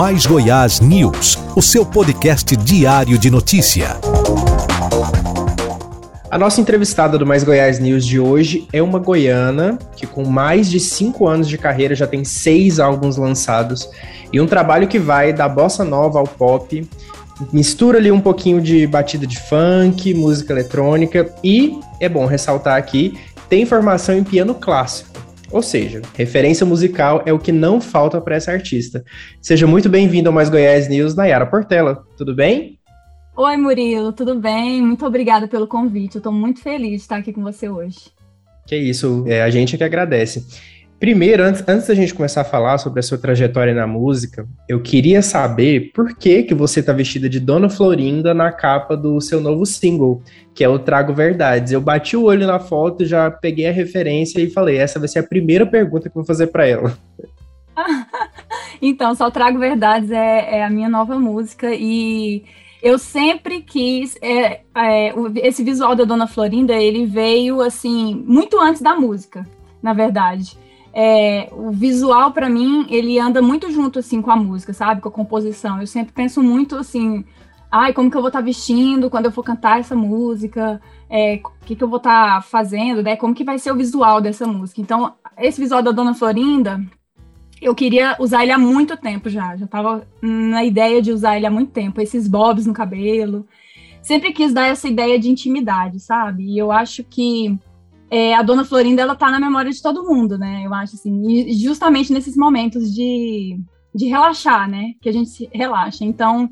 Mais Goiás News, o seu podcast diário de notícia. A nossa entrevistada do Mais Goiás News de hoje é uma goiana que, com mais de cinco anos de carreira, já tem seis álbuns lançados e um trabalho que vai da bossa nova ao pop, mistura ali um pouquinho de batida de funk, música eletrônica e, é bom ressaltar aqui, tem formação em piano clássico. Ou seja, referência musical é o que não falta para essa artista. Seja muito bem-vindo ao Mais Goiás News, Nayara Portela. Tudo bem? Oi, Murilo, tudo bem? Muito obrigada pelo convite. Eu estou muito feliz de estar aqui com você hoje. Que isso, é a gente é que agradece. Primeiro, antes, antes da gente começar a falar sobre a sua trajetória na música, eu queria saber por que, que você está vestida de Dona Florinda na capa do seu novo single, que é o Trago Verdades. Eu bati o olho na foto, já peguei a referência e falei, essa vai ser a primeira pergunta que eu vou fazer para ela. então, Só Trago Verdades é, é, a minha nova música e eu sempre quis é, é, esse visual da Dona Florinda, ele veio assim muito antes da música, na verdade é, o visual para mim ele anda muito junto assim com a música, sabe, com a composição. Eu sempre penso muito assim, ai, como que eu vou estar tá vestindo quando eu for cantar essa música? É, o que, que eu vou estar tá fazendo, né? Como que vai ser o visual dessa música? Então, esse visual da Dona Florinda, eu queria usar ele há muito tempo já. Já estava na ideia de usar ele há muito tempo. Esses bobs no cabelo. Sempre quis dar essa ideia de intimidade, sabe? E eu acho que é, a Dona Florinda ela tá na memória de todo mundo, né? Eu acho assim, e justamente nesses momentos de, de relaxar, né? Que a gente se relaxa. Então,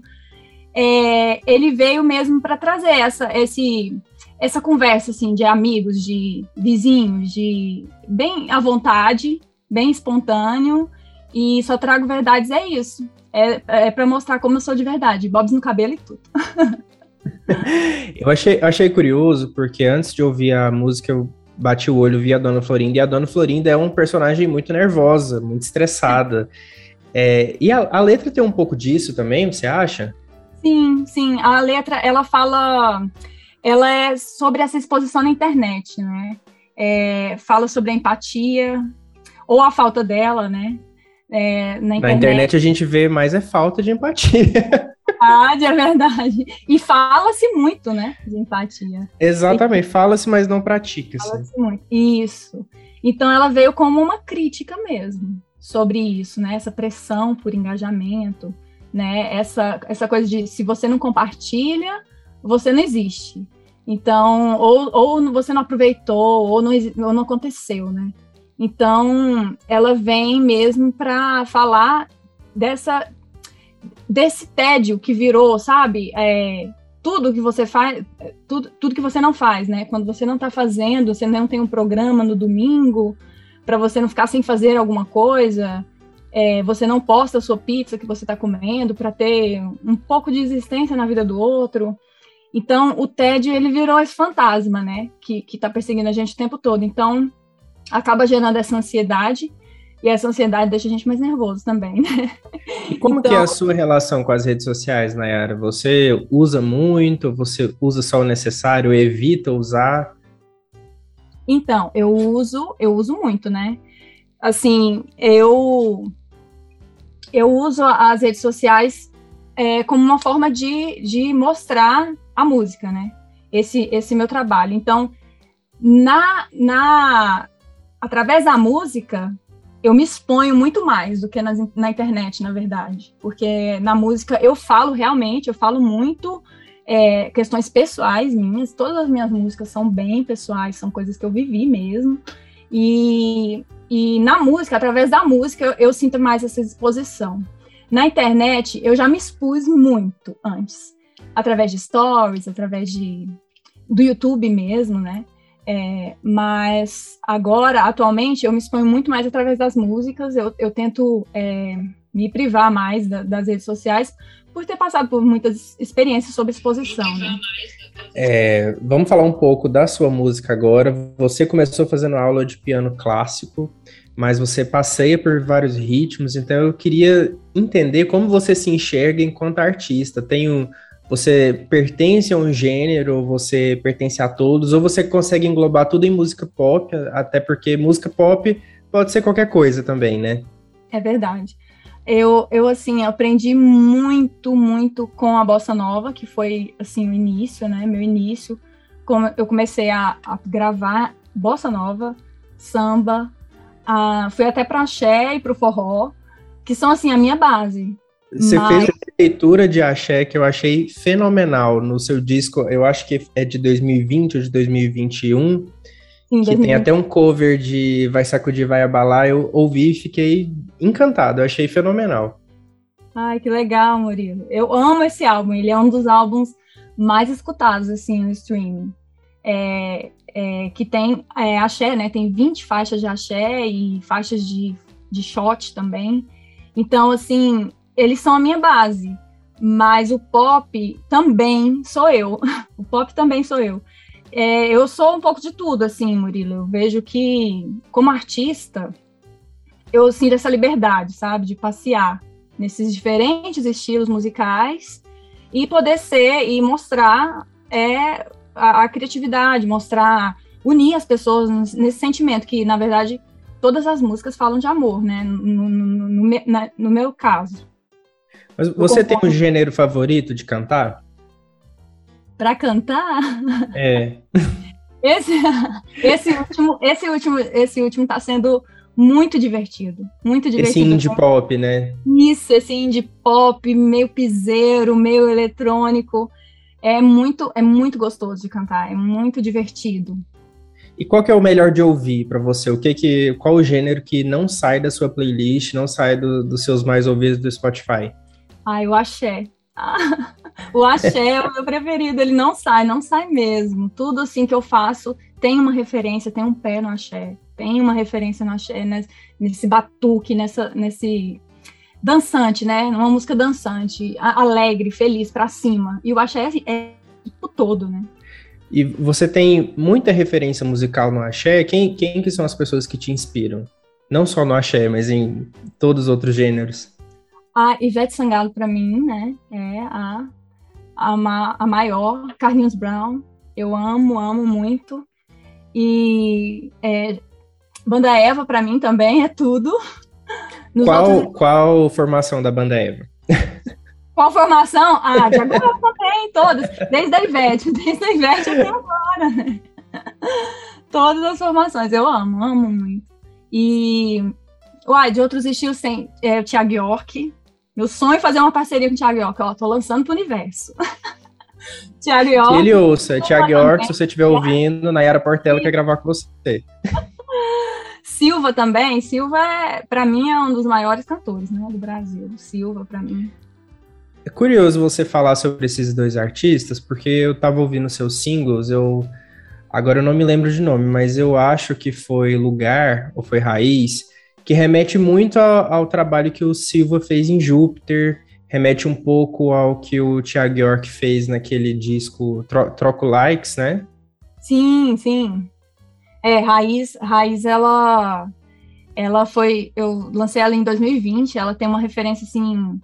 é, ele veio mesmo para trazer essa, esse, essa conversa assim de amigos, de vizinhos, de bem à vontade, bem espontâneo. E só trago verdades é isso. É, é para mostrar como eu sou de verdade, bobs no cabelo e tudo. eu achei, achei curioso, porque antes de ouvir a música, eu bate o olho, via a Dona Florinda, e a Dona Florinda é um personagem muito nervosa, muito estressada. É, e a, a, letra tem um pouco disso também, você acha? Sim, sim. A letra, ela fala... Ela é sobre essa exposição na internet, né? É, fala sobre a empatia, ou a falta dela, né? É, na, internet. na internet a gente vê mais é falta de empatia. verdade, é verdade. E fala-se muito, né, de empatia. Exatamente, fala-se, mas não pratica-se. Fala-se muito. Isso. Então ela veio como uma crítica mesmo sobre isso, né? Essa pressão por engajamento, né? Essa, essa coisa de se você não compartilha, você não existe. Então, ou, ou você não aproveitou, ou não, ou não aconteceu, né? Então, ela vem mesmo para falar dessa desse tédio que virou, sabe? É, tudo que você faz, tudo, tudo que você não faz, né? Quando você não está fazendo, você não tem um programa no domingo para você não ficar sem fazer alguma coisa, é, você não posta a sua pizza que você está comendo para ter um pouco de existência na vida do outro. Então, o tédio, ele virou esse fantasma, né? Que, que tá perseguindo a gente o tempo todo. Então, acaba gerando essa ansiedade e essa ansiedade deixa a gente mais nervoso também, né? E como então, que é a então sua relação com as redes sociais, Nayara? Você usa muito? Você usa só o necessário? Evita usar? Então, eu uso, eu uso muito, né? Assim, eu eu uso as redes sociais é, como uma forma de, de mostrar a música, né? Esse, esse meu trabalho. Então, na, na através da música, eu me exponho muito mais do que na internet, na verdade. Porque na música eu falo realmente, eu falo muito é, questões pessoais minhas. Todas as minhas músicas são bem pessoais, são coisas que eu vivi mesmo. E, e na música, através da música, eu, eu sinto mais essa exposição. Na internet, eu já me expus muito antes. Através de stories, através de, do YouTube mesmo, né? É, mas agora, atualmente, eu me exponho muito mais através das músicas, eu, eu tento é, me privar mais da, das redes sociais por ter passado por muitas experiências sobre exposição, né? É, vamos falar um pouco da sua música agora. Você começou fazendo aula de piano clássico, mas você passeia por vários ritmos, então eu queria entender como você se enxerga enquanto artista. Tem um, você pertence a um gênero, você pertence a todos, ou você consegue englobar tudo em música pop, até porque música pop pode ser qualquer coisa também, né? É verdade. eu, eu assim, aprendi muito, muito com a bossa nova, que foi assim o início, né? Meu início. Como eu comecei a, a gravar bossa nova, samba, a, fui até para axé e para forró, que são assim a minha base. Você Mas... fez uma leitura de axé que eu achei fenomenal no seu disco, eu acho que é de 2020 ou de 2021, Sim, que 2020. tem até um cover de Vai Sacudir, Vai Abalar, eu ouvi e fiquei encantado, eu achei fenomenal. Ai, que legal, Murilo. Eu amo esse álbum, ele é um dos álbuns mais escutados, assim, no streaming. É, é, que tem é, axé, né? Tem 20 faixas de axé e faixas de, de shot também. Então, assim, eles são a minha base. Mas o pop também sou eu. o pop também sou eu. É, eu sou um pouco de tudo, assim, Murilo. Eu vejo que, como artista, eu sinto essa liberdade, sabe, de passear nesses diferentes estilos musicais e poder ser e mostrar é, a, a criatividade, mostrar, unir as pessoas nesse sentimento que, na verdade, todas as músicas falam de amor, né? No, no, no, no meu caso. Mas você tem um gênero favorito de cantar? Para cantar? É. Esse, esse último, esse último, esse último tá sendo muito divertido, muito divertido. Esse indie pop, né? Isso, esse indie pop, meio piseiro, meio eletrônico. É muito, é muito gostoso de cantar, é muito divertido. E qual que é o melhor de ouvir para você? O que que, qual o gênero que não sai da sua playlist, não sai do, dos seus mais ouvidos do Spotify? Ah, o axé. o axé é o meu preferido, ele não sai, não sai mesmo. Tudo assim que eu faço tem uma referência, tem um pé no axé, tem uma referência no axé, nesse, nesse batuque, nessa, nesse dançante, né? Uma música dançante, alegre, feliz, para cima. E o axé é, é o todo, né? E você tem muita referência musical no axé. Quem, quem que são as pessoas que te inspiram? Não só no axé, mas em todos os outros gêneros. A Ivete Sangalo, para mim, né, é a, a, ma, a maior. Carlinhos Brown, eu amo, amo muito. E é, Banda Eva, para mim, também é tudo. qual, outros... qual formação da Banda Eva? Qual formação? Ah, de agora também, todas. Desde a Ivete, desde a Ivete até agora, né? Todas as formações, eu amo, amo muito. E, uai, de outros estilos tem é, o Thiago York. Meu sonho é fazer uma parceria com o Thiago York, ó, tô lançando pro universo. Thiago York. Que ele ouça, Thiago York, se você estiver ouvindo, Nayara Portela quer gravar com você. Silva também, Silva, é, para mim, é um dos maiores cantores né, do Brasil. Silva, para mim. É curioso você falar sobre esses dois artistas, porque eu tava ouvindo seus singles, eu. Agora eu não me lembro de nome, mas eu acho que foi Lugar, ou foi Raiz, que remete muito ao, ao trabalho que o Silva fez em Júpiter, remete um pouco ao que o Thiago York fez naquele disco Tro Troco Likes, né? Sim, sim. É, Raiz, Raiz, ela, ela foi, eu lancei ela em 2020, ela tem uma referência, assim,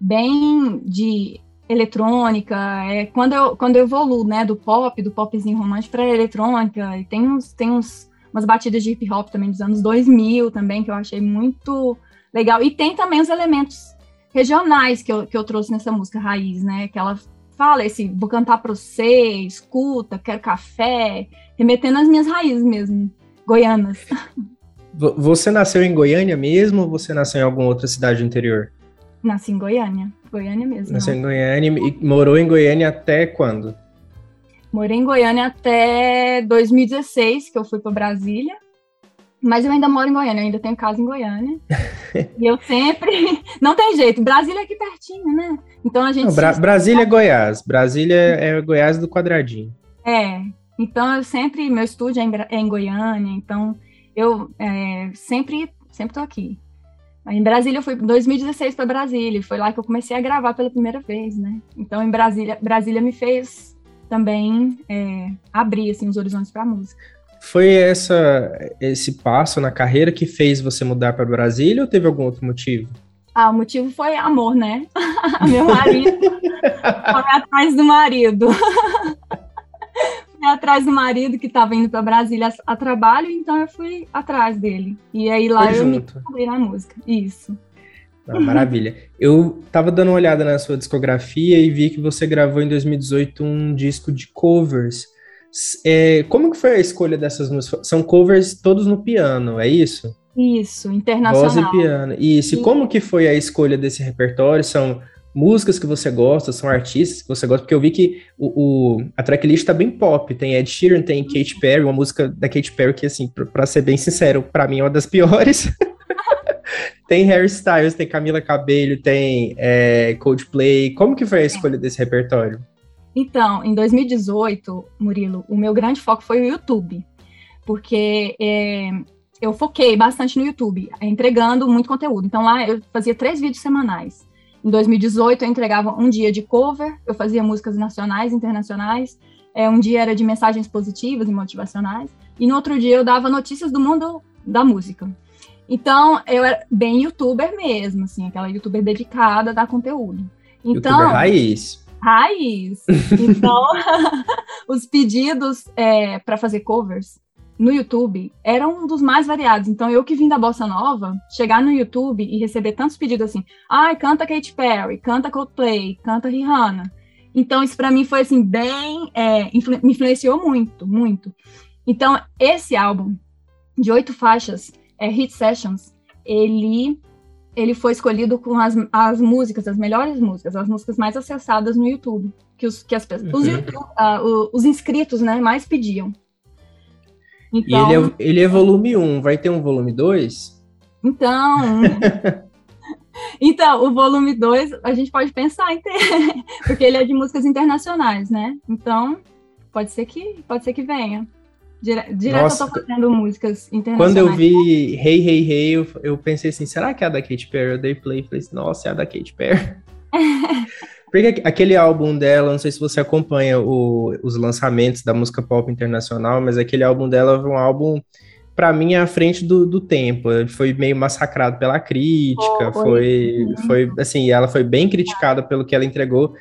bem de eletrônica, é quando eu, quando eu evoluo, né, do pop, do popzinho romântico para eletrônica, e tem uns, tem uns, umas batidas de hip hop também dos anos 2000 também, que eu achei muito legal, e tem também os elementos regionais que eu, que eu trouxe nessa música Raiz, né, que ela fala esse, vou cantar para você, escuta, quero café, remetendo às minhas raízes mesmo, goianas. Você nasceu em Goiânia mesmo ou você nasceu em alguma outra cidade do interior? Nasci em Goiânia, Goiânia mesmo. Nasceu em Goiânia e morou em Goiânia até quando? Morei em Goiânia até 2016, que eu fui para Brasília. Mas eu ainda moro em Goiânia, eu ainda tenho casa em Goiânia. e eu sempre. Não tem jeito, Brasília é aqui pertinho, né? Então a gente. Não, Bra Brasília é Goiás. Brasília é Goiás do quadradinho. É. Então eu sempre. Meu estúdio é em, é em Goiânia, então eu é, sempre, sempre tô aqui. Em Brasília eu fui em 2016 para Brasília, foi lá que eu comecei a gravar pela primeira vez, né? Então em Brasília, Brasília me fez também é, abrir assim os horizontes para música. Foi essa esse passo na carreira que fez você mudar para Brasília ou teve algum outro motivo? Ah, o motivo foi amor, né? Meu marido foi atrás do marido. fui atrás do marido que estava indo para Brasília a, a, trabalho, então eu fui atrás dele. E aí lá foi eu junto. me na música. Isso. Ah, maravilha. Eu tava dando uma olhada na sua discografia e vi que você gravou em 2018 um disco de covers. É, como que foi a escolha dessas músicas? São covers todos no piano, é isso? Isso, internacional. Voz e piano. Isso. E como que foi a escolha desse repertório? São músicas que você gosta, são artistas que você gosta? Porque eu vi que o, o a tracklist tá bem pop. Tem Ed Sheeran, tem Katy Perry, uma música da Katy Perry que, assim, pra, pra ser bem sincero, para mim é uma das piores. tem Harry Styles, tem Camila Cabello, tem é, Coldplay. Como que foi a escolha desse repertório? Então, em 2018, Murilo, o meu grande foco foi o YouTube. Porque é, eu foquei bastante no YouTube, entregando muito conteúdo. Então lá eu fazia três vídeos semanais. Em 2018 eu entregava um dia de cover, eu fazia músicas nacionais, internacionais. É, um dia era de mensagens positivas e motivacionais. E no outro dia eu dava notícias do mundo da música. Então, eu era bem youtuber mesmo, assim, aquela youtuber dedicada a dar conteúdo. Então, youtuber raiz. Raiz. Então, os pedidos é, para fazer covers no YouTube eram um dos mais variados. Então, eu que vim da Bossa Nova, chegar no YouTube e receber tantos pedidos assim, ai, ah, canta Katy Perry, canta Coldplay, canta Rihanna. Então, isso para mim foi, assim, bem... É, influ me influenciou muito, muito. Então, esse álbum, de oito faixas, é, Hit Sessions, ele ele foi escolhido com as, as músicas, as melhores músicas, as músicas mais acessadas no YouTube, que os, que as, uhum. os, uh, os inscritos né, mais pediam. Então, e ele é, ele é volume 1, vai ter um volume 2? Então. então, o volume 2 a gente pode pensar em ter, porque ele é de músicas internacionais, né? Então, pode ser que, pode ser que venha. Dire direto Nossa, eu tô fazendo músicas internacionais. Quando eu vi Hey Hey Hey, eu, eu pensei assim, será que é a da Katy Perry? Eu dei play e falei assim, nossa, é a da Katy Perry. Porque aquele álbum dela, não sei se você acompanha o, os lançamentos da música pop internacional, mas aquele álbum dela foi um álbum, para mim, à frente do, do tempo. Foi meio massacrado pela crítica, oh, foi, foi, assim, ela foi bem criticada pelo que ela entregou.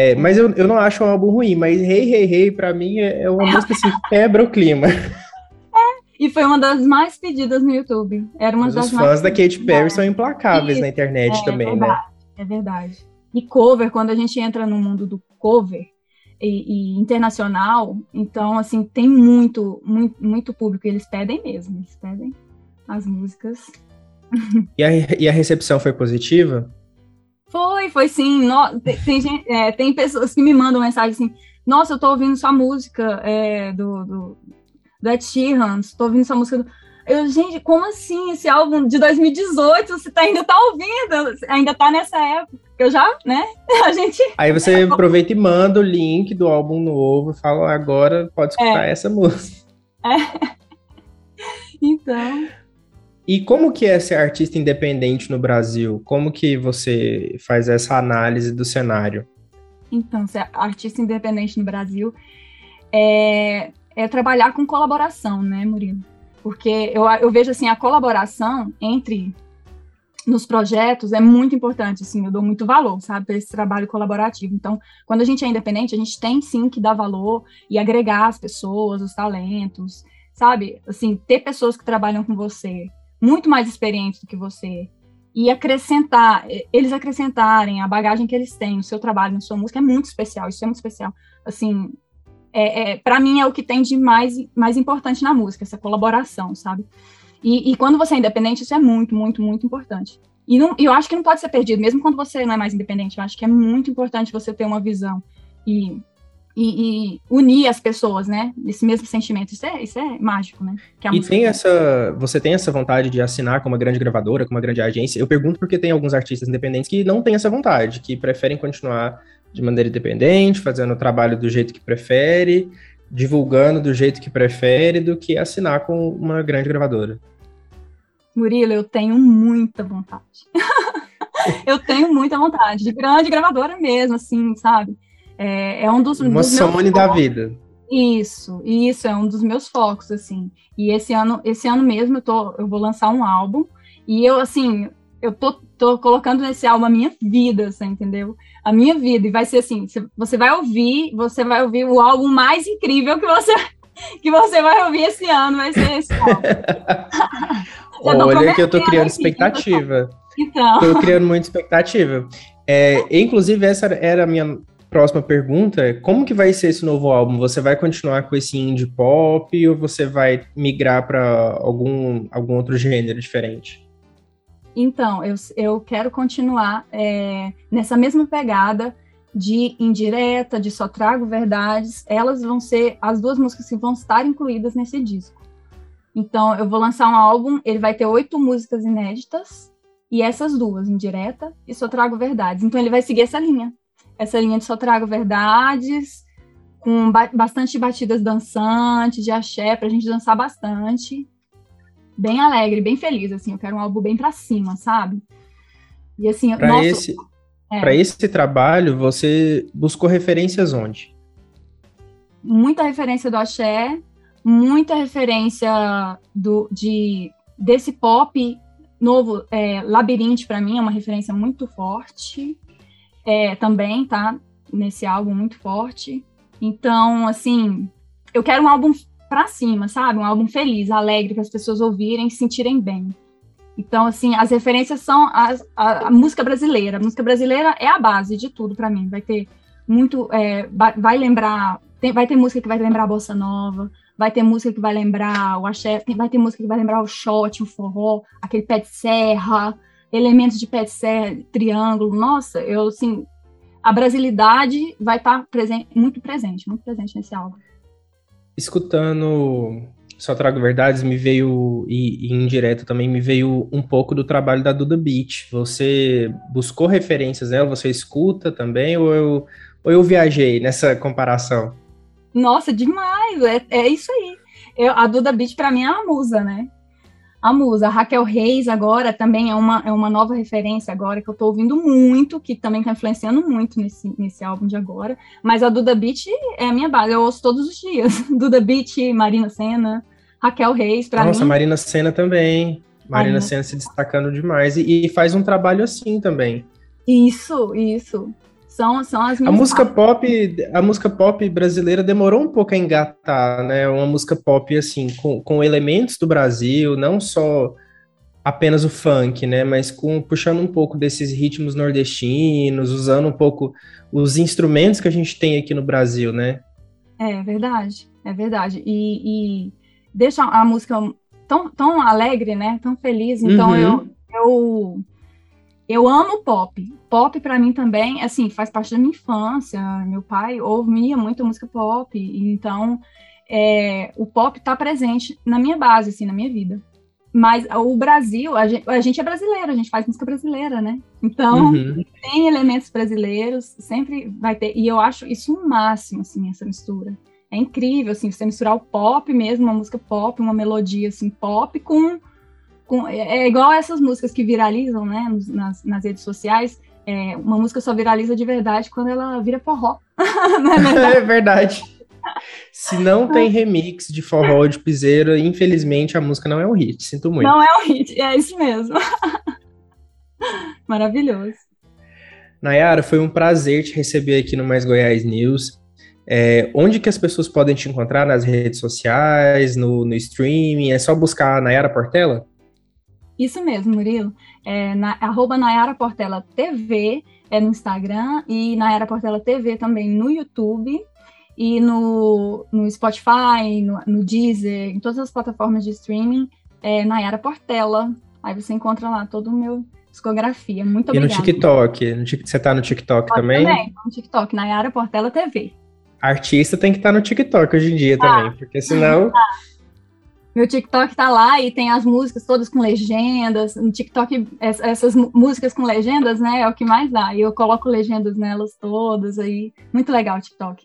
É, mas eu, eu não acho um álbum ruim, mas Hey Hey Hey, pra mim, é, é uma música assim, quebra o clima. É, e foi uma das mais pedidas no YouTube. Era uma mas das os fãs da Katy Perry são implacáveis na internet é, também, é né? É verdade. E cover, quando a gente entra no mundo do cover e, e internacional, então, assim, tem muito, muito, muito público. Eles pedem mesmo, eles pedem as músicas. E a, e a recepção foi positiva? Foi, foi sim. No, tem, tem, gente, é, tem, pessoas que me mandam mensagem assim: Nossa, eu tô ouvindo sua música é, do, do, do Ed Sheeran, tô ouvindo sua música do. Eu, gente, como assim? Esse álbum de 2018 você tá, ainda tá ouvindo? Ainda tá nessa época. Eu já, né? A gente. Aí você aproveita e manda o link do álbum novo e fala: agora pode escutar é. essa música. É. Então. E como que é ser artista independente no Brasil? Como que você faz essa análise do cenário? Então, ser artista independente no Brasil é, é trabalhar com colaboração, né, Murilo? Porque eu, eu vejo assim a colaboração entre nos projetos é muito importante, assim, eu dou muito valor, sabe, para esse trabalho colaborativo. Então, quando a gente é independente, a gente tem sim que dar valor e agregar as pessoas, os talentos, sabe? Assim, ter pessoas que trabalham com você, muito mais experientes do que você, e acrescentar, eles acrescentarem a bagagem que eles têm no seu trabalho, na sua música, é muito especial, isso é muito especial. Assim, é, é para mim é o que tem de mais, mais importante na música, essa colaboração, sabe? E, e quando você é independente, isso é muito, muito, muito importante. E não, eu acho que não pode ser perdido, mesmo quando você não é mais independente. Eu acho que é muito importante você ter uma visão e, e, e unir as pessoas, né? Esse mesmo sentimento. Isso é, isso é mágico, né? e tem essa. Você tem essa vontade de assinar com uma grande gravadora, com uma grande agência? Eu pergunto porque tem alguns artistas independentes que não têm essa vontade, que preferem continuar de maneira independente, fazendo o trabalho do jeito que prefere, divulgando do jeito que prefere, do que assinar com uma grande gravadora. Murilo, eu tenho muita vontade. eu tenho muita vontade, de grande gravadora mesmo, assim, sabe? É, é um dos, Uma dos Sony da vida. Isso, isso é um dos meus focos, assim. E esse ano, esse ano mesmo eu, tô, eu vou lançar um álbum e eu, assim, eu tô, tô colocando nesse álbum a minha vida, você entendeu? A minha vida. E vai ser assim, você vai ouvir, você vai ouvir o álbum mais incrível que você que você vai ouvir esse ano, vai ser esse álbum. Olha que eu tô criando expectativa. Então. Tô criando muita expectativa. É, inclusive, essa era a minha próxima pergunta. Como que vai ser esse novo álbum? Você vai continuar com esse indie pop ou você vai migrar para algum, algum outro gênero diferente? Então, eu, eu quero continuar é, nessa mesma pegada de indireta, de só trago verdades. Elas vão ser as duas músicas que vão estar incluídas nesse disco. Então, eu vou lançar um álbum, ele vai ter oito músicas inéditas, e essas duas, indireta e só trago verdades. Então, ele vai seguir essa linha. Essa linha de só trago verdades, com ba bastante batidas dançantes, de axé, pra gente dançar bastante bem alegre, bem feliz, assim. Eu quero um álbum bem para cima, sabe? E assim, pra nossa, esse é. para esse trabalho, você buscou referências onde? Muita referência do axé, muita referência do de desse pop novo, é, Labirinte para mim é uma referência muito forte. É, também, tá? Nesse álbum muito forte. Então, assim, eu quero um álbum para cima, sabe? Um álbum feliz, alegre, que as pessoas ouvirem e se sentirem bem. Então, assim, as referências são a, a, a, música brasileira. A música brasileira é a base de tudo para mim. Vai ter muito. É, vai lembrar. Tem, vai ter música que vai lembrar a bossa nova, vai ter música que vai lembrar o axé, vai ter música que vai lembrar o shot, o forró, aquele pé de serra, elementos de pé de serra, triângulo. Nossa, eu, assim. A brasilidade vai estar tá presente, muito presente, muito presente nesse álbum escutando Só Trago Verdades, me veio, e, e indireto também, me veio um pouco do trabalho da Duda Beat. Você buscou referências nela? Você escuta também? Ou eu, ou eu viajei nessa comparação? Nossa, demais! É, é isso aí. Eu, a Duda Beat, para mim, é uma musa, né? A musa. A Raquel Reis agora também é uma, é uma nova referência agora que eu estou ouvindo muito, que também está influenciando muito nesse, nesse álbum de agora. Mas a Duda Beat é a minha base, eu ouço todos os dias. Duda Beat, Marina Senna, Raquel Reis, para mim. Nossa, Marina Senna também. Marina, Marina Senna se destacando demais. E, e faz um trabalho assim também. Isso, isso. São, são as A música pop, a música pop brasileira demorou um pouco a engatar, né? Uma música pop assim, com, com elementos do Brasil, não só apenas o funk, né? Mas com puxando um pouco desses ritmos nordestinos, usando um pouco os instrumentos que a gente tem aqui no Brasil, né? É verdade, é verdade. E, e deixa a música tão, tão alegre, né? Tão feliz. Então uhum. eu, eu eu amo pop. Pop para mim também, assim, faz parte da minha infância. Meu pai ouvia muita música pop, então é, o pop está presente na minha base, assim, na minha vida. Mas o Brasil, a gente, a gente, é brasileiro, a gente faz música brasileira, né? Então, uhum. tem elementos brasileiros, sempre vai ter. E eu acho isso o um máximo, assim, essa mistura. É incrível, assim, você misturar o pop mesmo, uma música pop, uma melodia, assim, pop com com, é, é igual essas músicas que viralizam, né, nas, nas redes sociais. É, uma música só viraliza de verdade quando ela vira forró. é, é verdade. Se não tem remix de forró de piseiro, infelizmente a música não é um hit. Sinto muito. Não é um hit, é isso mesmo. Maravilhoso. Nayara, foi um prazer te receber aqui no Mais Goiás News. É, onde que as pessoas podem te encontrar nas redes sociais, no, no streaming? É só buscar a Nayara Portela? Isso mesmo, Murilo. É, na, arroba Nayara Portela TV é no Instagram e Nayara Portela TV também no YouTube e no, no Spotify, no, no Deezer, em todas as plataformas de streaming, é Nayara Portela. Aí você encontra lá todo o meu discografia. Muito obrigada. E no TikTok? Você tá no TikTok Pode também? Também, no TikTok, Nayara Portela TV. Artista tem que estar tá no TikTok hoje em dia ah. também, porque senão... Ah. Meu TikTok tá lá e tem as músicas todas com legendas. No TikTok, essas músicas com legendas, né, é o que mais dá. E eu coloco legendas nelas todas aí. Muito legal o TikTok.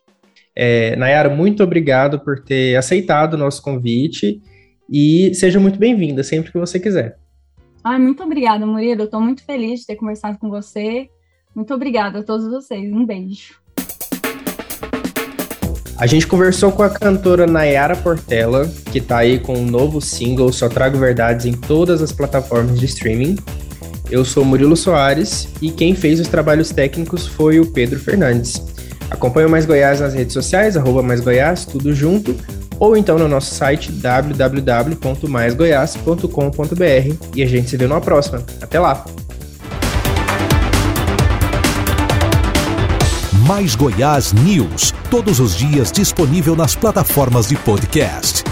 É, Nayara, muito obrigado por ter aceitado o nosso convite e seja muito bem-vinda sempre que você quiser. Ai, muito obrigada, Murilo. Eu tô muito feliz de ter conversado com você. Muito obrigada a todos vocês. Um beijo. A gente conversou com a cantora Nayara Portela, que tá aí com um novo single, Só Trago Verdades, em todas as plataformas de streaming. Eu sou Murilo Soares e quem fez os trabalhos técnicos foi o Pedro Fernandes. Acompanhe o Mais Goiás nas redes sociais, arroba Mais Goiás, tudo junto. ou então no nosso site www.maisgoias.com.br e a gente se vê numa próxima. Até lá! Mais Goiás News, todos os dias disponível nas plataformas de podcast.